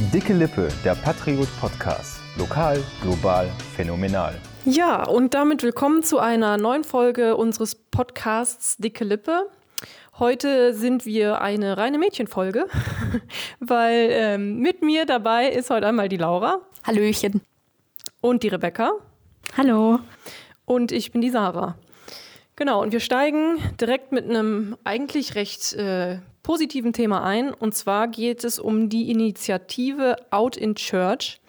Dicke Lippe, der Patriot Podcast. Lokal, global, phänomenal. Ja, und damit willkommen zu einer neuen Folge unseres Podcasts Dicke Lippe. Heute sind wir eine reine Mädchenfolge, weil ähm, mit mir dabei ist heute einmal die Laura. Hallöchen. Und die Rebecca. Hallo. Und ich bin die Sarah. Genau, und wir steigen direkt mit einem eigentlich recht äh, positiven Thema ein. Und zwar geht es um die Initiative Out in Church.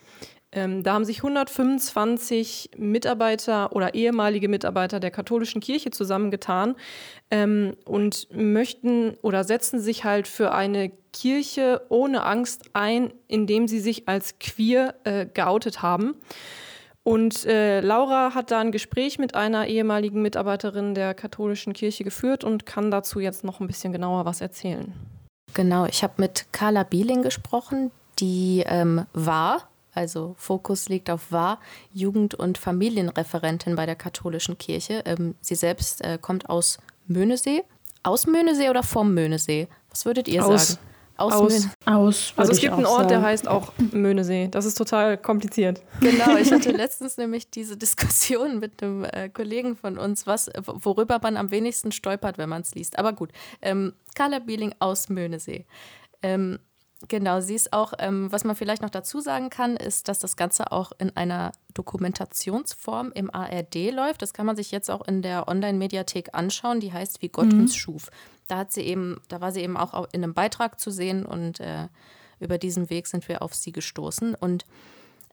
Ähm, da haben sich 125 Mitarbeiter oder ehemalige Mitarbeiter der katholischen Kirche zusammengetan ähm, und möchten oder setzen sich halt für eine Kirche ohne Angst ein, indem sie sich als queer äh, geoutet haben. Und äh, Laura hat da ein Gespräch mit einer ehemaligen Mitarbeiterin der katholischen Kirche geführt und kann dazu jetzt noch ein bisschen genauer was erzählen. Genau, ich habe mit Carla Bieling gesprochen, die ähm, war, also Fokus liegt auf war, Jugend- und Familienreferentin bei der katholischen Kirche. Ähm, sie selbst äh, kommt aus Möhnesee. Aus Möhnesee oder vom Möhnesee? Was würdet ihr aus. sagen? Aus. aus. aus also es gibt einen Ort, sagen. der heißt auch Möhnesee. Das ist total kompliziert. Genau, ich hatte letztens nämlich diese Diskussion mit einem äh, Kollegen von uns, was, worüber man am wenigsten stolpert, wenn man es liest. Aber gut, ähm, Carla Bieling aus Möhnesee. Ähm, Genau, sie ist auch, ähm, was man vielleicht noch dazu sagen kann, ist, dass das Ganze auch in einer Dokumentationsform im ARD läuft. Das kann man sich jetzt auch in der Online-Mediathek anschauen. Die heißt Wie Gott mhm. uns schuf. Da hat sie eben, da war sie eben auch in einem Beitrag zu sehen und äh, über diesen Weg sind wir auf sie gestoßen. Und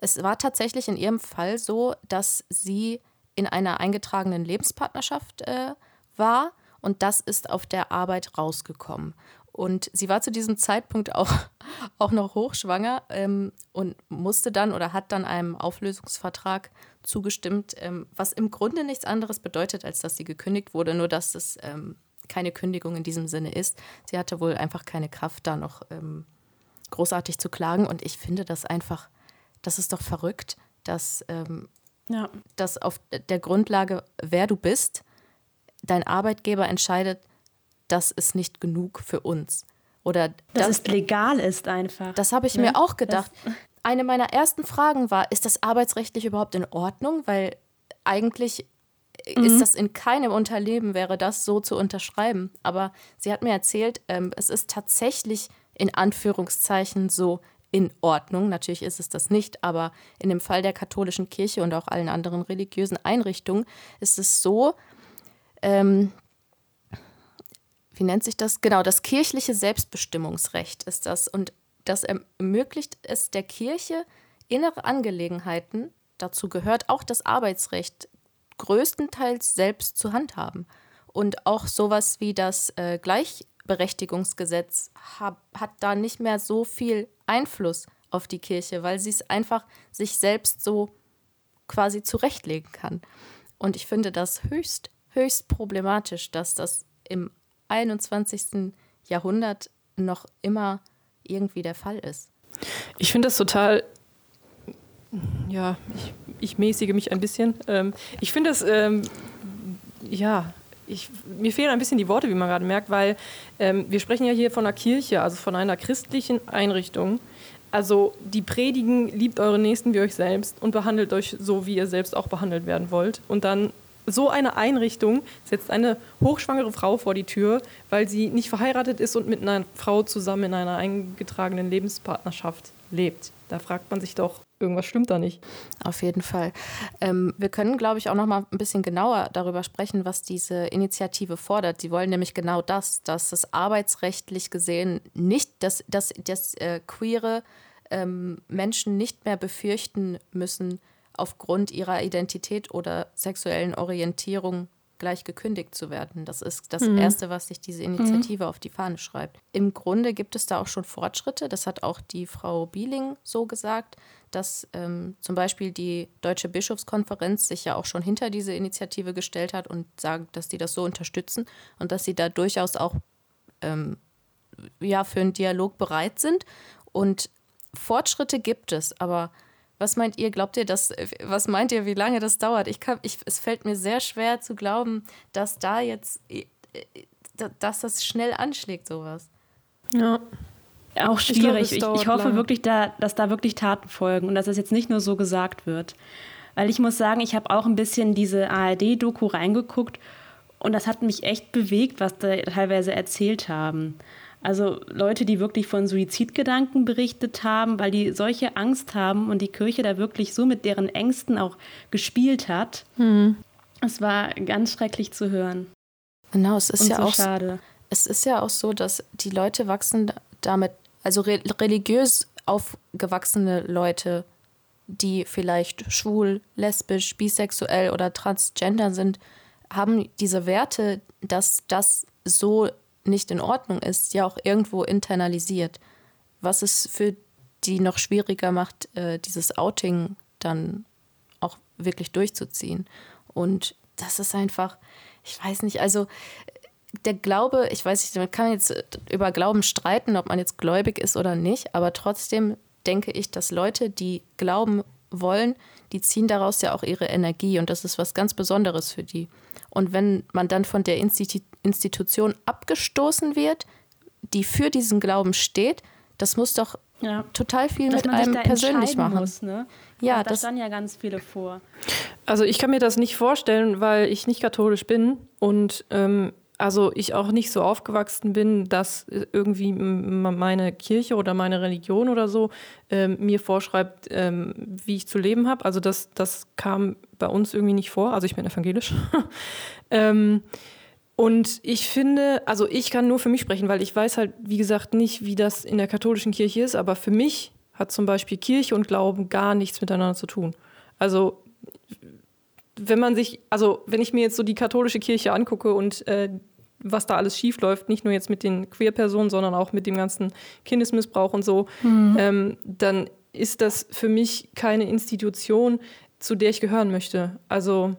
es war tatsächlich in ihrem Fall so, dass sie in einer eingetragenen Lebenspartnerschaft äh, war und das ist auf der Arbeit rausgekommen. Und sie war zu diesem Zeitpunkt auch, auch noch hochschwanger ähm, und musste dann oder hat dann einem Auflösungsvertrag zugestimmt, ähm, was im Grunde nichts anderes bedeutet, als dass sie gekündigt wurde, nur dass es ähm, keine Kündigung in diesem Sinne ist. Sie hatte wohl einfach keine Kraft, da noch ähm, großartig zu klagen. Und ich finde das einfach, das ist doch verrückt, dass, ähm, ja. dass auf der Grundlage, wer du bist, dein Arbeitgeber entscheidet, das ist nicht genug für uns. Oder dass das, es legal ist einfach. Das habe ich ne? mir auch gedacht. Das Eine meiner ersten Fragen war, ist das arbeitsrechtlich überhaupt in Ordnung? Weil eigentlich mhm. ist das in keinem Unternehmen wäre das so zu unterschreiben. Aber sie hat mir erzählt, ähm, es ist tatsächlich in Anführungszeichen so in Ordnung. Natürlich ist es das nicht, aber in dem Fall der katholischen Kirche und auch allen anderen religiösen Einrichtungen ist es so, ähm, wie nennt sich das? Genau, das kirchliche Selbstbestimmungsrecht ist das. Und das ermöglicht es der Kirche, innere Angelegenheiten, dazu gehört auch das Arbeitsrecht, größtenteils selbst zu handhaben. Und auch sowas wie das äh, Gleichberechtigungsgesetz hab, hat da nicht mehr so viel Einfluss auf die Kirche, weil sie es einfach sich selbst so quasi zurechtlegen kann. Und ich finde das höchst, höchst problematisch, dass das im 21. Jahrhundert noch immer irgendwie der Fall ist. Ich finde das total, ja, ich, ich mäßige mich ein bisschen. Ähm, ich finde das, ähm, ja, ich, mir fehlen ein bisschen die Worte, wie man gerade merkt, weil ähm, wir sprechen ja hier von einer Kirche, also von einer christlichen Einrichtung. Also die predigen, liebt eure Nächsten wie euch selbst und behandelt euch so, wie ihr selbst auch behandelt werden wollt. Und dann so eine Einrichtung setzt eine hochschwangere Frau vor die Tür, weil sie nicht verheiratet ist und mit einer Frau zusammen in einer eingetragenen Lebenspartnerschaft lebt. Da fragt man sich doch, irgendwas stimmt da nicht. Auf jeden Fall. Ähm, wir können, glaube ich, auch noch mal ein bisschen genauer darüber sprechen, was diese Initiative fordert. Sie wollen nämlich genau das, dass es arbeitsrechtlich gesehen nicht, dass, dass, dass äh, queere ähm, Menschen nicht mehr befürchten müssen, aufgrund ihrer Identität oder sexuellen Orientierung gleich gekündigt zu werden. Das ist das mhm. Erste, was sich diese Initiative mhm. auf die Fahne schreibt. Im Grunde gibt es da auch schon Fortschritte. Das hat auch die Frau Bieling so gesagt, dass ähm, zum Beispiel die Deutsche Bischofskonferenz sich ja auch schon hinter diese Initiative gestellt hat und sagt, dass sie das so unterstützen und dass sie da durchaus auch ähm, ja, für einen Dialog bereit sind. Und Fortschritte gibt es, aber was meint ihr? Glaubt ihr, dass, was meint ihr, wie lange das dauert? Ich kann, ich, es fällt mir sehr schwer zu glauben, dass da jetzt, dass das schnell anschlägt, sowas. Ja. auch schwierig. Ich, glaub, ich, ich hoffe lange. wirklich, da, dass da wirklich Taten folgen und dass das jetzt nicht nur so gesagt wird. Weil ich muss sagen, ich habe auch ein bisschen diese ARD-Doku reingeguckt und das hat mich echt bewegt, was da teilweise erzählt haben. Also Leute, die wirklich von Suizidgedanken berichtet haben, weil die solche Angst haben und die Kirche da wirklich so mit deren Ängsten auch gespielt hat. Mhm. Es war ganz schrecklich zu hören. Genau, es ist und ja so auch schade. Es ist ja auch so, dass die Leute wachsen damit, also re religiös aufgewachsene Leute, die vielleicht schwul, lesbisch, bisexuell oder transgender sind, haben diese Werte, dass das so nicht in Ordnung ist, ja auch irgendwo internalisiert. Was es für die noch schwieriger macht, äh, dieses Outing dann auch wirklich durchzuziehen. Und das ist einfach, ich weiß nicht, also der Glaube, ich weiß nicht, man kann jetzt über Glauben streiten, ob man jetzt gläubig ist oder nicht, aber trotzdem denke ich, dass Leute, die glauben wollen, die ziehen daraus ja auch ihre Energie und das ist was ganz Besonderes für die. Und wenn man dann von der Institu Institution abgestoßen wird, die für diesen Glauben steht, das muss doch ja. total viel Dass mit einem persönlich machen. Muss, ne? Ja, das, das dann ja ganz viele vor. Also ich kann mir das nicht vorstellen, weil ich nicht katholisch bin und ähm, also ich auch nicht so aufgewachsen bin, dass irgendwie meine Kirche oder meine Religion oder so ähm, mir vorschreibt, ähm, wie ich zu leben habe. Also das, das kam bei uns irgendwie nicht vor. Also ich bin evangelisch. ähm, und ich finde, also ich kann nur für mich sprechen, weil ich weiß halt, wie gesagt, nicht, wie das in der katholischen Kirche ist, aber für mich hat zum Beispiel Kirche und Glauben gar nichts miteinander zu tun. Also wenn man sich, also wenn ich mir jetzt so die katholische Kirche angucke und äh, was da alles schief läuft, nicht nur jetzt mit den Queer-Personen, sondern auch mit dem ganzen Kindesmissbrauch und so, mhm. ähm, dann ist das für mich keine Institution, zu der ich gehören möchte. Also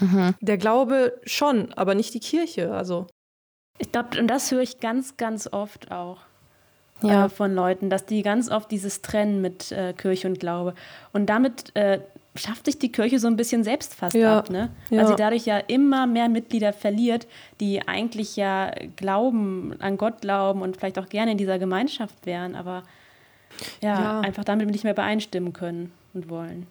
mhm. der Glaube schon, aber nicht die Kirche. Also ich glaube, und das höre ich ganz, ganz oft auch ja. äh, von Leuten, dass die ganz oft dieses Trennen mit äh, Kirche und Glaube und damit äh, schafft sich die Kirche so ein bisschen selbst fast ja. ab, ne? Weil ja. sie dadurch ja immer mehr Mitglieder verliert, die eigentlich ja glauben, an Gott glauben und vielleicht auch gerne in dieser Gemeinschaft wären, aber ja, ja. einfach damit nicht mehr übereinstimmen können und wollen.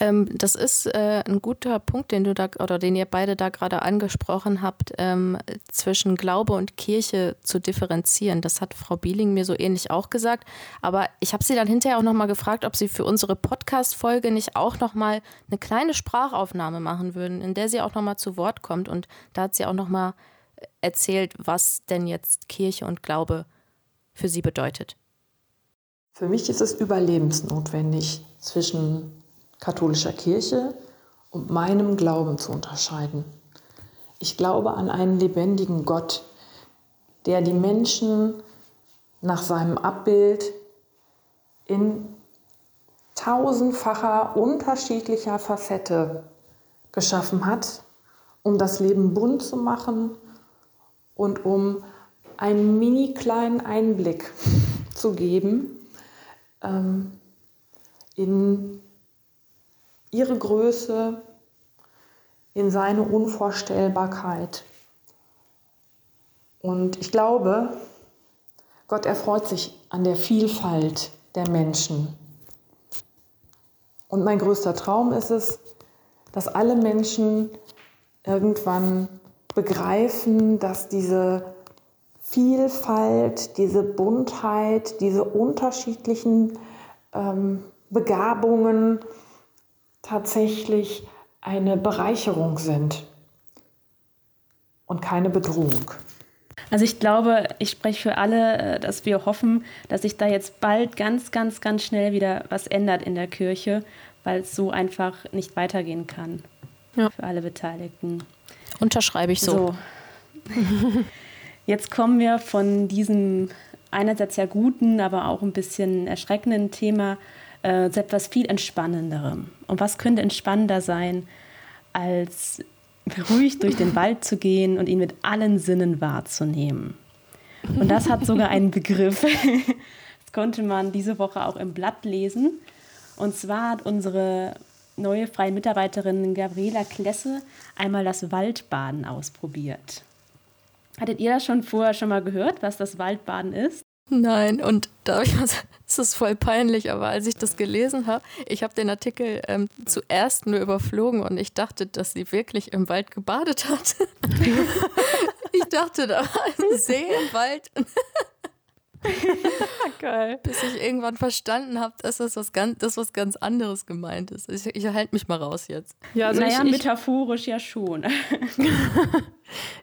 Ähm, das ist äh, ein guter Punkt, den du da oder den ihr beide da gerade angesprochen habt, ähm, zwischen Glaube und Kirche zu differenzieren. Das hat Frau Bieling mir so ähnlich auch gesagt. Aber ich habe sie dann hinterher auch nochmal gefragt, ob sie für unsere Podcast-Folge nicht auch nochmal eine kleine Sprachaufnahme machen würden, in der sie auch nochmal zu Wort kommt. Und da hat sie auch nochmal erzählt, was denn jetzt Kirche und Glaube für sie bedeutet. Für mich ist es überlebensnotwendig, zwischen katholischer Kirche und meinem Glauben zu unterscheiden. Ich glaube an einen lebendigen Gott, der die Menschen nach seinem Abbild in tausendfacher unterschiedlicher Facette geschaffen hat, um das Leben bunt zu machen und um einen mini kleinen Einblick zu geben ähm, in ihre Größe, in seine Unvorstellbarkeit. Und ich glaube, Gott erfreut sich an der Vielfalt der Menschen. Und mein größter Traum ist es, dass alle Menschen irgendwann begreifen, dass diese Vielfalt, diese Buntheit, diese unterschiedlichen ähm, Begabungen, tatsächlich eine Bereicherung sind und keine Bedrohung. Also ich glaube, ich spreche für alle, äh, dass wir hoffen, dass sich da jetzt bald ganz, ganz, ganz schnell wieder was ändert in der Kirche, weil es so einfach nicht weitergehen kann ja. für alle Beteiligten. Unterschreibe ich so. so. Jetzt kommen wir von diesem einerseits sehr guten, aber auch ein bisschen erschreckenden Thema äh, zu etwas viel Entspannenderem. Und was könnte entspannender sein, als ruhig durch den Wald zu gehen und ihn mit allen Sinnen wahrzunehmen? Und das hat sogar einen Begriff. Das konnte man diese Woche auch im Blatt lesen. Und zwar hat unsere neue freie Mitarbeiterin Gabriela Klesse einmal das Waldbaden ausprobiert. Hattet ihr das schon vorher schon mal gehört, was das Waldbaden ist? Nein, und da ich was, es ist voll peinlich, aber als ich das gelesen habe, ich habe den Artikel ähm, zuerst nur überflogen und ich dachte, dass sie wirklich im Wald gebadet hat. ich dachte, da war ein See im Wald. Geil. Bis ich irgendwann verstanden habe, dass das was ganz, das was ganz anderes gemeint ist. Ich, ich halte mich mal raus jetzt. Ja, also naja, ich, metaphorisch ja schon.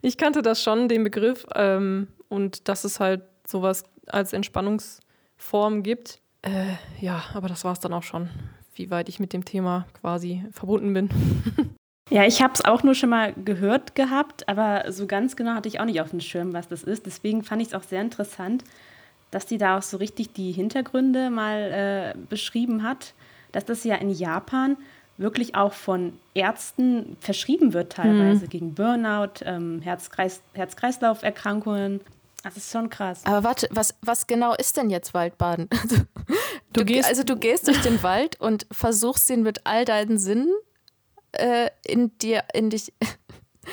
ich kannte das schon, den Begriff, ähm, und dass es halt sowas als Entspannungsform gibt. Äh, ja, aber das war es dann auch schon, wie weit ich mit dem Thema quasi verbunden bin. Ja, ich habe es auch nur schon mal gehört gehabt, aber so ganz genau hatte ich auch nicht auf dem Schirm, was das ist. Deswegen fand ich es auch sehr interessant, dass die da auch so richtig die Hintergründe mal äh, beschrieben hat, dass das ja in Japan wirklich auch von Ärzten verschrieben wird, teilweise mhm. gegen Burnout, ähm, Herz-Kreis Herz-Kreislauf-Erkrankungen. Das ist schon krass. Aber warte, was, was genau ist denn jetzt Waldbaden? Also du, du gehst, also du gehst durch den Wald und versuchst ihn mit all deinen Sinnen äh, in dir, in dich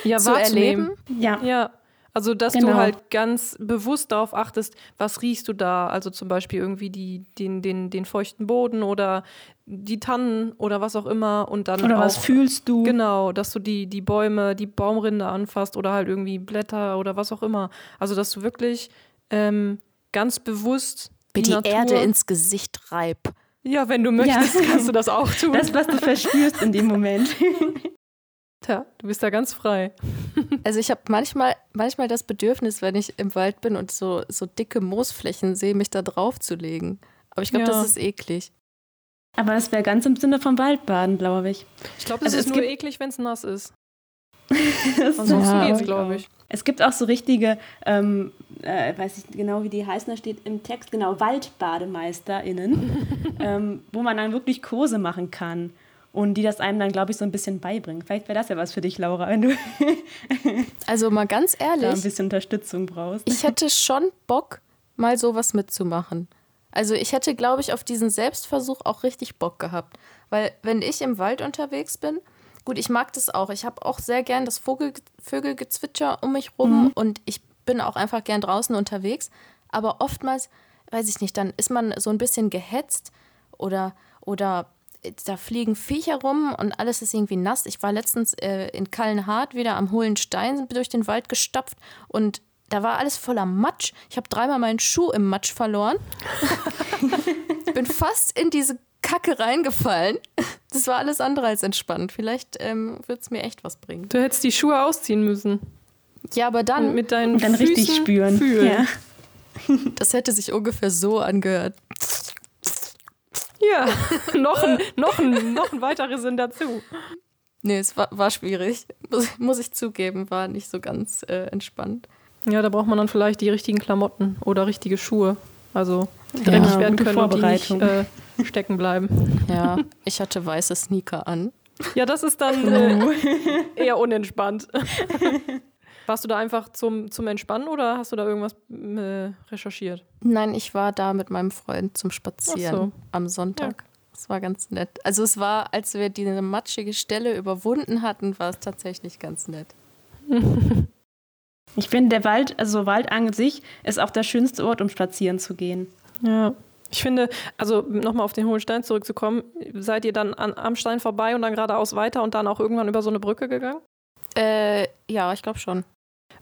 ja, zu erleben. Ja. ja. Also, dass genau. du halt ganz bewusst darauf achtest, was riechst du da? Also zum Beispiel irgendwie die, den, den, den feuchten Boden oder die Tannen oder was auch immer. Und dann oder auch, was fühlst du? Genau, dass du die, die Bäume, die Baumrinde anfasst oder halt irgendwie Blätter oder was auch immer. Also, dass du wirklich ähm, ganz bewusst die, die Erde ins Gesicht reib. Ja, wenn du möchtest, ja. kannst du das auch tun. Das, was du verspürst in dem Moment. Tja, du bist da ganz frei. Also ich habe manchmal, manchmal das Bedürfnis, wenn ich im Wald bin und so, so dicke Moosflächen sehe, mich da drauf zu legen. Aber ich glaube, ja. das ist eklig. Aber das wäre ganz im Sinne vom Waldbaden, glaube ich. Ich glaube, das also ist nur eklig, wenn es nass ist. Ansonsten ja, geht's, glaube ich. Es gibt auch so richtige, ähm, äh, weiß ich genau, wie die heißen, da steht im Text, genau, WaldbademeisterInnen, ähm, wo man dann wirklich Kurse machen kann und die das einem dann, glaube ich, so ein bisschen beibringen. Vielleicht wäre das ja was für dich, Laura, wenn du also mal ganz ehrlich, da ein bisschen Unterstützung brauchst. Ich hätte schon Bock, mal sowas mitzumachen. Also ich hätte, glaube ich, auf diesen Selbstversuch auch richtig Bock gehabt. Weil wenn ich im Wald unterwegs bin, gut, ich mag das auch. Ich habe auch sehr gern das Vogel, Vögelgezwitscher um mich rum mhm. und ich bin auch einfach gern draußen unterwegs. Aber oftmals, weiß ich nicht, dann ist man so ein bisschen gehetzt oder, oder da fliegen Viecher rum und alles ist irgendwie nass. Ich war letztens äh, in Kallenhardt wieder am hohlen Stein durch den Wald gestapft und da war alles voller Matsch. Ich habe dreimal meinen Schuh im Matsch verloren. ich bin fast in diese Kacke reingefallen. Das war alles andere als entspannt. Vielleicht ähm, wird es mir echt was bringen. Du hättest die Schuhe ausziehen müssen. Ja, aber dann. Und mit deinen und dann Füßen richtig spüren. Fühlen. Ja. Das hätte sich ungefähr so angehört. Ja, noch, ein, noch, ein, noch ein weiterer Sinn dazu. Nee, es war, war schwierig. Muss, muss, ich zugeben, war nicht so ganz äh, entspannt. Ja, da braucht man dann vielleicht die richtigen Klamotten oder richtige Schuhe. Also dreckig ja, werden können und die nicht äh, stecken bleiben. Ja, ich hatte weiße Sneaker an. Ja, das ist dann äh, eher unentspannt. Warst du da einfach zum, zum Entspannen oder hast du da irgendwas äh, recherchiert? Nein, ich war da mit meinem Freund zum Spazieren so. am Sonntag. Ja. Das war ganz nett. Also es war, als wir diese matschige Stelle überwunden hatten, war es tatsächlich ganz nett. Ich finde, der Wald, also Wald an sich, ist auch der schönste Ort, um spazieren zu gehen. Ja. Ich finde, also nochmal auf den hohen Stein zurückzukommen, seid ihr dann an, am Stein vorbei und dann geradeaus weiter und dann auch irgendwann über so eine Brücke gegangen? Äh, ja, ich glaube schon.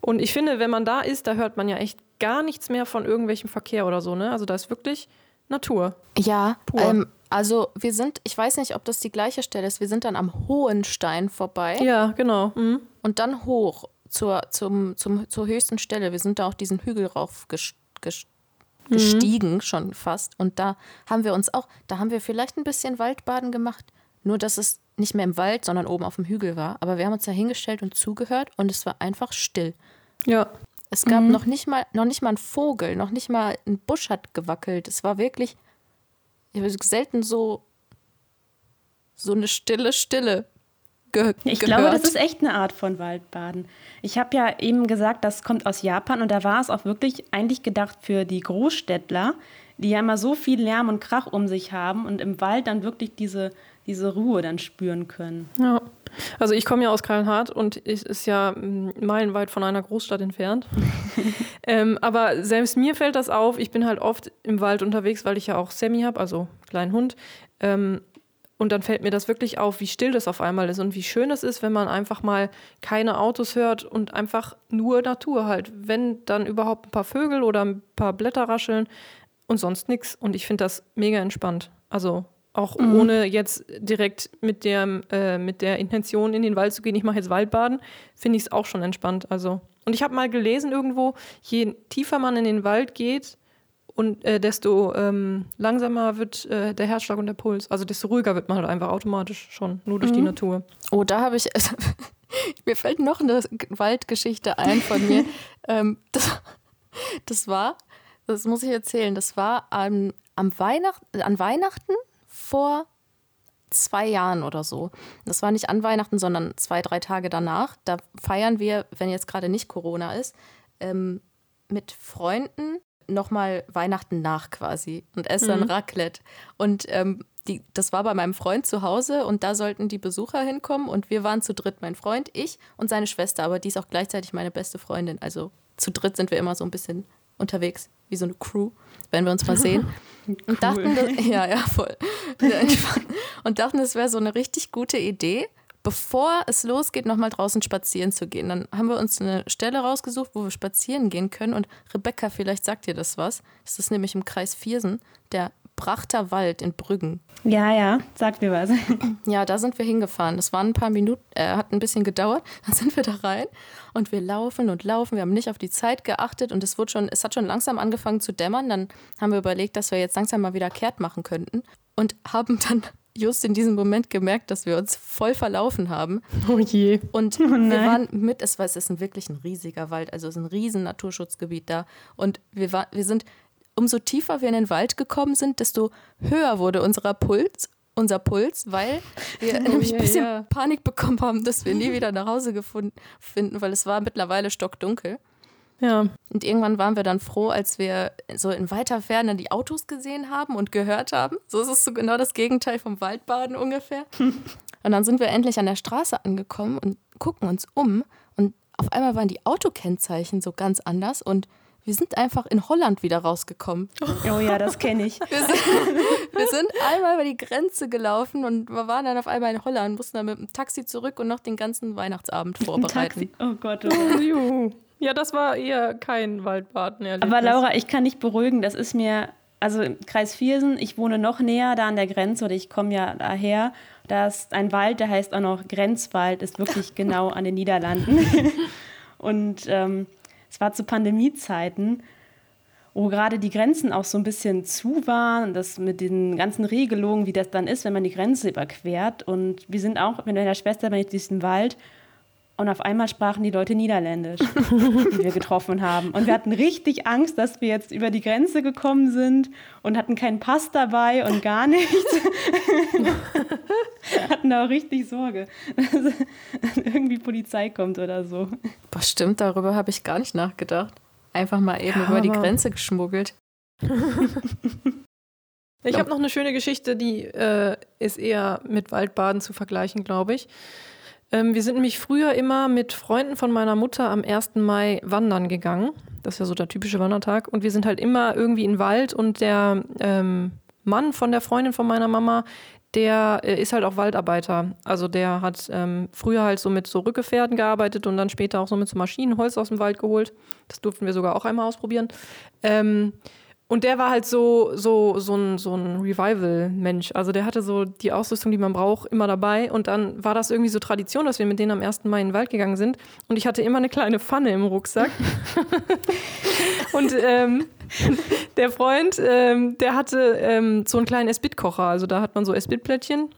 Und ich finde, wenn man da ist, da hört man ja echt gar nichts mehr von irgendwelchem Verkehr oder so, ne? Also da ist wirklich Natur. Ja, ähm, also wir sind, ich weiß nicht, ob das die gleiche Stelle ist, wir sind dann am Hohen Stein vorbei. Ja, genau. Mhm. Und dann hoch zur, zum, zum, zur höchsten Stelle. Wir sind da auch diesen Hügel rauf mhm. gestiegen, mhm. schon fast. Und da haben wir uns auch, da haben wir vielleicht ein bisschen Waldbaden gemacht. Nur, dass es nicht mehr im Wald, sondern oben auf dem Hügel war. Aber wir haben uns da hingestellt und zugehört und es war einfach still. Ja. Es gab mhm. noch, nicht mal, noch nicht mal einen Vogel, noch nicht mal ein Busch hat gewackelt. Es war wirklich ich habe selten so, so eine stille Stille ge ich gehört. glaube, das ist echt eine Art von Waldbaden. Ich habe ja eben gesagt, das kommt aus Japan und da war es auch wirklich eigentlich gedacht für die Großstädtler, die ja immer so viel Lärm und Krach um sich haben und im Wald dann wirklich diese diese Ruhe dann spüren können. Ja. Also ich komme ja aus Kallenhardt und es ist ja mm, meilenweit von einer Großstadt entfernt. ähm, aber selbst mir fällt das auf. Ich bin halt oft im Wald unterwegs, weil ich ja auch Sammy habe, also kleinen Hund. Ähm, und dann fällt mir das wirklich auf, wie still das auf einmal ist und wie schön es ist, wenn man einfach mal keine Autos hört und einfach nur Natur halt. Wenn dann überhaupt ein paar Vögel oder ein paar Blätter rascheln und sonst nichts. Und ich finde das mega entspannt. Also auch mhm. ohne jetzt direkt mit der, äh, mit der Intention in den Wald zu gehen, ich mache jetzt Waldbaden, finde ich es auch schon entspannt. Also. Und ich habe mal gelesen irgendwo, je tiefer man in den Wald geht, und äh, desto ähm, langsamer wird äh, der Herzschlag und der Puls. Also desto ruhiger wird man halt einfach automatisch schon, nur durch mhm. die Natur. Oh, da habe ich. mir fällt noch eine Waldgeschichte ein von mir. ähm, das, das, war, das muss ich erzählen, das war am, am Weihnacht, an Weihnachten vor zwei Jahren oder so. Das war nicht an Weihnachten, sondern zwei, drei Tage danach. Da feiern wir, wenn jetzt gerade nicht Corona ist, ähm, mit Freunden nochmal Weihnachten nach quasi und esse dann mhm. Raclette. Und ähm, die, das war bei meinem Freund zu Hause und da sollten die Besucher hinkommen und wir waren zu dritt, mein Freund, ich und seine Schwester, aber die ist auch gleichzeitig meine beste Freundin. Also zu dritt sind wir immer so ein bisschen unterwegs, wie so eine Crew, wenn wir uns mal sehen. cool. Und dachten, ja, ja, voll. und dachten, es wäre so eine richtig gute Idee, bevor es losgeht, nochmal draußen spazieren zu gehen. Dann haben wir uns eine Stelle rausgesucht, wo wir spazieren gehen können. Und Rebecca, vielleicht sagt dir das was. Das ist nämlich im Kreis Viersen, der Brachter Wald in Brüggen. Ja, ja, sagt mir was. Ja, da sind wir hingefahren. Das waren ein paar Minuten, äh, hat ein bisschen gedauert. Dann sind wir da rein und wir laufen und laufen. Wir haben nicht auf die Zeit geachtet und es wurde schon, es hat schon langsam angefangen zu dämmern. Dann haben wir überlegt, dass wir jetzt langsam mal wieder kehrt machen könnten und haben dann just in diesem Moment gemerkt, dass wir uns voll verlaufen haben. Oh je. Und oh wir waren mit, es war, es ist ein wirklich ein riesiger Wald, also es ist ein riesen Naturschutzgebiet da. Und wir, war, wir sind, umso tiefer wir in den Wald gekommen sind, desto höher wurde unser Puls unser Puls, weil wir oh, nämlich ein bisschen ja. Panik bekommen haben, dass wir nie wieder nach Hause gefunden finden, weil es war mittlerweile stockdunkel. Ja. Und irgendwann waren wir dann froh, als wir so in weiter Ferne die Autos gesehen haben und gehört haben. So ist es so genau das Gegenteil vom Waldbaden ungefähr. und dann sind wir endlich an der Straße angekommen und gucken uns um. Und auf einmal waren die Autokennzeichen so ganz anders und wir sind einfach in Holland wieder rausgekommen. Oh ja, das kenne ich. Wir sind, wir sind, einmal über die Grenze gelaufen und wir waren dann auf einmal in Holland, mussten dann mit dem Taxi zurück und noch den ganzen Weihnachtsabend vorbereiten. Oh Gott, oh. Ja, das war eher kein Waldbaden. Aber Laura, ich kann dich beruhigen, das ist mir, also im Kreis Viersen, ich wohne noch näher da an der Grenze oder ich komme ja daher. Da ist ein Wald, der heißt auch noch Grenzwald, ist wirklich genau an den Niederlanden. Und ähm, es war zu Pandemiezeiten, wo gerade die Grenzen auch so ein bisschen zu waren, das mit den ganzen Regelungen, wie das dann ist, wenn man die Grenze überquert. Und wir sind auch mit meiner Schwester bei diesem Wald und auf einmal sprachen die Leute Niederländisch, die wir getroffen haben. Und wir hatten richtig Angst, dass wir jetzt über die Grenze gekommen sind und hatten keinen Pass dabei und gar nichts. hatten da auch richtig Sorge, dass irgendwie Polizei kommt oder so. Boah, stimmt, darüber habe ich gar nicht nachgedacht. Einfach mal eben ja, über die Grenze geschmuggelt. ich habe noch eine schöne Geschichte, die äh, ist eher mit Waldbaden zu vergleichen, glaube ich. Ähm, wir sind nämlich früher immer mit Freunden von meiner Mutter am 1. Mai wandern gegangen. Das ist ja so der typische Wandertag. Und wir sind halt immer irgendwie in den Wald und der ähm, Mann von der Freundin von meiner Mama, der äh, ist halt auch Waldarbeiter. Also der hat ähm, früher halt so mit so Rückgefährten gearbeitet und dann später auch so mit so Maschinen Holz aus dem Wald geholt. Das durften wir sogar auch einmal ausprobieren. Ähm, und der war halt so, so, so ein, so ein Revival-Mensch. Also der hatte so die Ausrüstung, die man braucht, immer dabei. Und dann war das irgendwie so Tradition, dass wir mit denen am 1. Mai in den Wald gegangen sind. Und ich hatte immer eine kleine Pfanne im Rucksack. und ähm, der Freund, ähm, der hatte ähm, so einen kleinen Esbit-Kocher. Also da hat man so Esbit-Plättchen.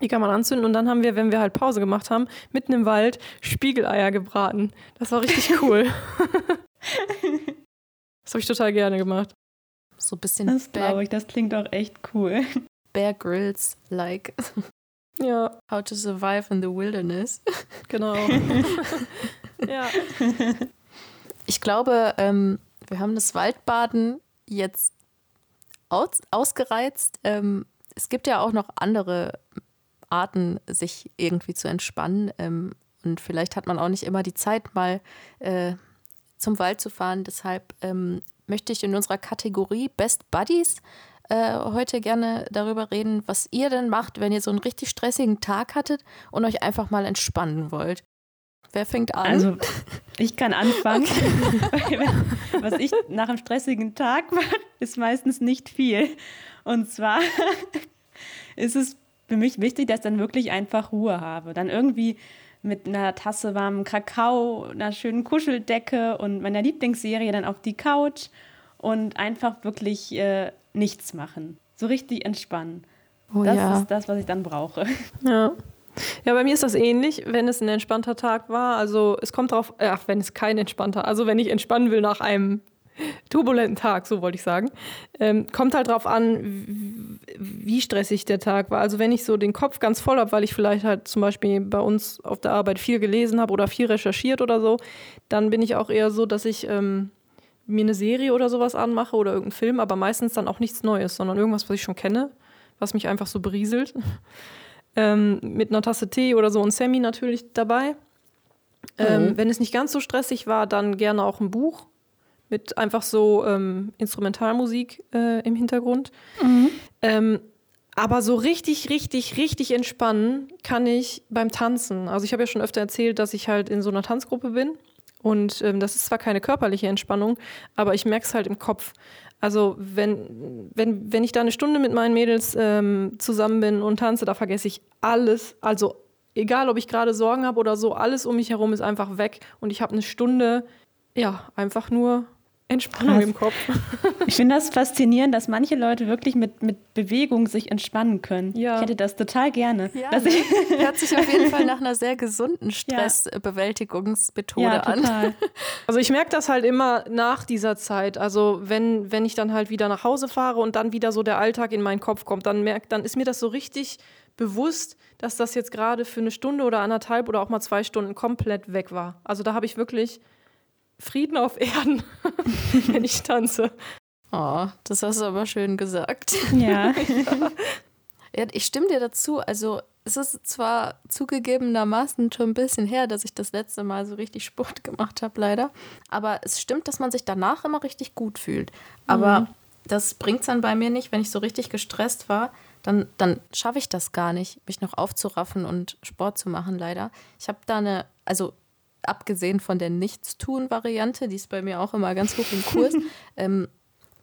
Die kann man anzünden und dann haben wir, wenn wir halt Pause gemacht haben, mitten im Wald Spiegeleier gebraten. Das war richtig cool. das habe ich total gerne gemacht. So ein bisschen. Das glaube ich, das klingt auch echt cool. Bear Grills like. Ja. How to survive in the wilderness. Genau. ja. Ich glaube, ähm, wir haben das Waldbaden jetzt aus, ausgereizt. Ähm, es gibt ja auch noch andere Arten, sich irgendwie zu entspannen. Ähm, und vielleicht hat man auch nicht immer die Zeit, mal äh, zum Wald zu fahren. Deshalb ähm, möchte ich in unserer Kategorie Best Buddies äh, heute gerne darüber reden, was ihr denn macht, wenn ihr so einen richtig stressigen Tag hattet und euch einfach mal entspannen wollt. Wer fängt an? Also, ich kann anfangen. Okay. was ich nach einem stressigen Tag mache, ist meistens nicht viel. Und zwar ist es für mich wichtig, dass ich dann wirklich einfach Ruhe habe. Dann irgendwie mit einer Tasse warmen Kakao, einer schönen Kuscheldecke und meiner Lieblingsserie dann auf die Couch und einfach wirklich äh, nichts machen. So richtig entspannen. Oh, das ja. ist das, was ich dann brauche. Ja. Ja, bei mir ist das ähnlich, wenn es ein entspannter Tag war. Also es kommt drauf, ach, wenn es kein entspannter, also wenn ich entspannen will nach einem turbulenten Tag, so wollte ich sagen. Ähm, kommt halt drauf an, wie stressig der Tag war. Also wenn ich so den Kopf ganz voll habe, weil ich vielleicht halt zum Beispiel bei uns auf der Arbeit viel gelesen habe oder viel recherchiert oder so, dann bin ich auch eher so, dass ich ähm, mir eine Serie oder sowas anmache oder irgendeinen Film, aber meistens dann auch nichts Neues, sondern irgendwas, was ich schon kenne, was mich einfach so berieselt. ähm, mit einer Tasse Tee oder so und Sammy natürlich dabei. Ähm, mhm. Wenn es nicht ganz so stressig war, dann gerne auch ein Buch mit einfach so ähm, Instrumentalmusik äh, im Hintergrund. Mhm. Ähm, aber so richtig, richtig, richtig entspannen kann ich beim Tanzen. Also ich habe ja schon öfter erzählt, dass ich halt in so einer Tanzgruppe bin. Und ähm, das ist zwar keine körperliche Entspannung, aber ich merke es halt im Kopf. Also wenn, wenn, wenn ich da eine Stunde mit meinen Mädels ähm, zusammen bin und tanze, da vergesse ich alles. Also egal, ob ich gerade Sorgen habe oder so, alles um mich herum ist einfach weg. Und ich habe eine Stunde, ja, einfach nur Entspannung Krass. im Kopf. Ich finde das faszinierend, dass manche Leute wirklich mit, mit Bewegung sich entspannen können. Ja. Ich hätte das total gerne. Ja, ne? Hört sich auf jeden Fall nach einer sehr gesunden Stressbewältigungsmethode ja, an. Also ich merke das halt immer nach dieser Zeit. Also wenn, wenn ich dann halt wieder nach Hause fahre und dann wieder so der Alltag in meinen Kopf kommt, dann merkt, dann ist mir das so richtig bewusst, dass das jetzt gerade für eine Stunde oder anderthalb oder auch mal zwei Stunden komplett weg war. Also da habe ich wirklich Frieden auf Erden, wenn ich tanze. Oh, das hast du aber schön gesagt. Ja. ja. Ich stimme dir dazu. Also, es ist zwar zugegebenermaßen schon ein bisschen her, dass ich das letzte Mal so richtig Sport gemacht habe, leider. Aber es stimmt, dass man sich danach immer richtig gut fühlt. Aber mhm. das bringt es dann bei mir nicht, wenn ich so richtig gestresst war. Dann, dann schaffe ich das gar nicht, mich noch aufzuraffen und Sport zu machen, leider. Ich habe da eine, also abgesehen von der Nichtstun-Variante, die ist bei mir auch immer ganz hoch im Kurs, ähm,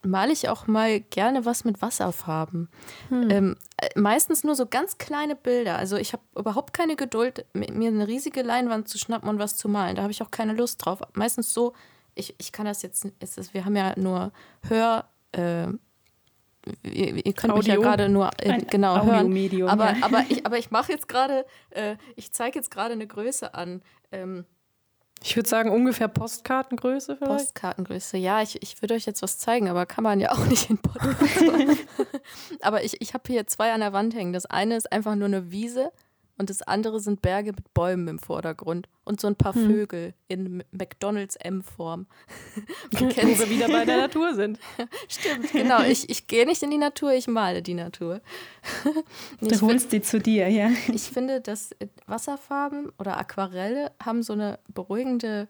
male ich auch mal gerne was mit Wasserfarben. Hm. Ähm, äh, meistens nur so ganz kleine Bilder. Also ich habe überhaupt keine Geduld, mir eine riesige Leinwand zu schnappen und was zu malen. Da habe ich auch keine Lust drauf. Meistens so, ich, ich kann das jetzt, ist, wir haben ja nur Hör, äh, ihr, ihr, könnt Audio. mich ja gerade nur äh, genau hören. Aber, ja. aber ich, aber ich mache jetzt gerade, äh, ich zeige jetzt gerade eine Größe an. Ähm, ich würde sagen, ungefähr Postkartengröße vielleicht. Postkartengröße, ja, ich, ich würde euch jetzt was zeigen, aber kann man ja auch nicht in Podcast. aber ich, ich habe hier zwei an der Wand hängen. Das eine ist einfach nur eine Wiese und das andere sind Berge mit Bäumen im Vordergrund und so ein paar hm. Vögel in McDonalds M-Form. Wo wir wieder bei der Natur sind. Stimmt, genau. Ich, ich gehe nicht in die Natur, ich male die Natur. du holst die zu dir, ja. Ich finde, dass Wasserfarben oder Aquarelle haben so eine beruhigende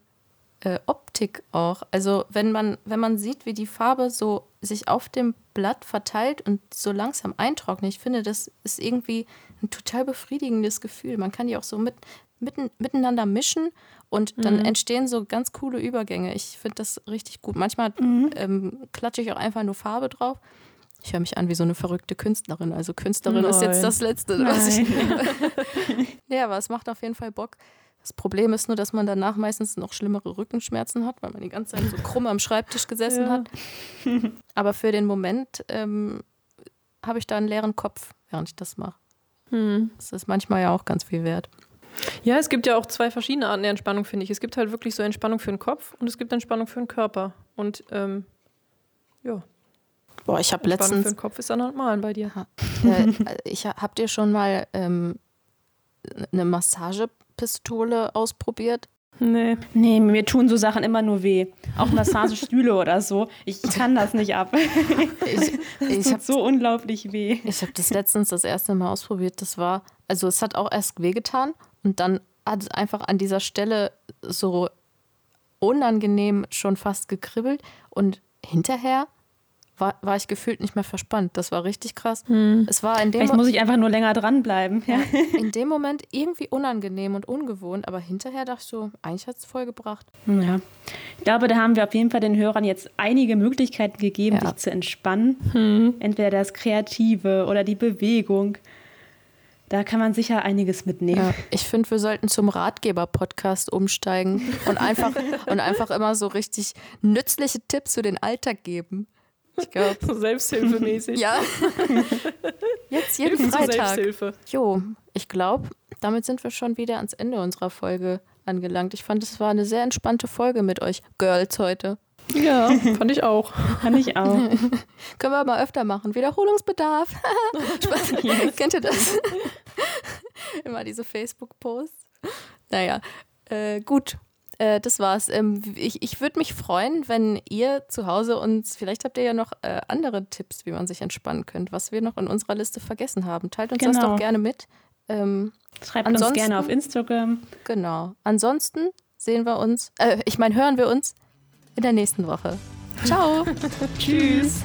äh, Optik auch. Also wenn man, wenn man sieht, wie die Farbe so sich auf dem Blatt verteilt und so langsam eintrocknet, ich finde, das ist irgendwie ein total befriedigendes Gefühl. Man kann die auch so mit, mitten, miteinander mischen und dann mhm. entstehen so ganz coole Übergänge. Ich finde das richtig gut. Manchmal mhm. ähm, klatsche ich auch einfach nur Farbe drauf. Ich höre mich an wie so eine verrückte Künstlerin. Also Künstlerin Nein. ist jetzt das Letzte, was ich. ja, aber es macht auf jeden Fall Bock. Das Problem ist nur, dass man danach meistens noch schlimmere Rückenschmerzen hat, weil man die ganze Zeit so krumm am Schreibtisch gesessen ja. hat. Aber für den Moment ähm, habe ich da einen leeren Kopf, während ich das mache. Hm. Das ist manchmal ja auch ganz viel wert. Ja, es gibt ja auch zwei verschiedene Arten der Entspannung, finde ich. Es gibt halt wirklich so Entspannung für den Kopf und es gibt Entspannung für den Körper. Und ähm, ja. Boah, ich habe letztens. für den Kopf ist dann halt malen bei dir. Äh, ich hab dir schon mal ähm, eine Massagepistole ausprobiert. Nee. Nee, mir tun so Sachen immer nur weh. Auch Massagestühle oder so. Ich kann das nicht ab. Ich, Das ich tut habe so unglaublich weh. ich hab das letztens das erste Mal ausprobiert. Das war, also es hat auch erst wehgetan und dann hat es einfach an dieser Stelle so unangenehm schon fast gekribbelt und hinterher war, war ich gefühlt nicht mehr verspannt. Das war richtig krass. Es war in dem, Vielleicht Mo- muss ich einfach nur länger dranbleiben. Ja. in dem Moment irgendwie unangenehm und ungewohnt, aber hinterher dachte ich so, eigentlich hat es voll gebracht. ja. Ich glaube, da haben wir auf jeden Fall den Hörern jetzt einige Möglichkeiten gegeben, Ja. sich zu entspannen. Entweder das Kreative oder die Bewegung. Da kann man sicher einiges mitnehmen. Ja, ich finde, wir sollten zum Ratgeber-Podcast umsteigen und einfach, und einfach immer so richtig nützliche Tipps für den Alltag geben. Ich glaube, So selbsthilfemäßig. ja. Jetzt jeden Hilfe Freitag. Selbsthilfe. Jo, ich glaube, damit sind wir schon wieder ans Ende unserer Folge angelangt. Ich fand, es war eine sehr entspannte Folge mit euch Girls heute. Ja, fand ich auch. Kann ich auch. Können wir mal öfter machen. Wiederholungsbedarf. Spaß. Kennt ihr das? Immer diese Facebook-Posts. Naja, äh, gut. Äh, das war's. Ähm, ich ich würde mich freuen, wenn ihr zu Hause uns, vielleicht habt ihr ja noch äh, andere Tipps, wie man sich entspannen könnte, was wir noch in unserer Liste vergessen haben. Teilt uns das Genau. doch gerne mit. Ähm, Schreibt uns gerne auf Instagram. genau. Ansonsten sehen wir uns, äh, ich meine, hören wir uns in der nächsten Woche. Ciao. Tschüss.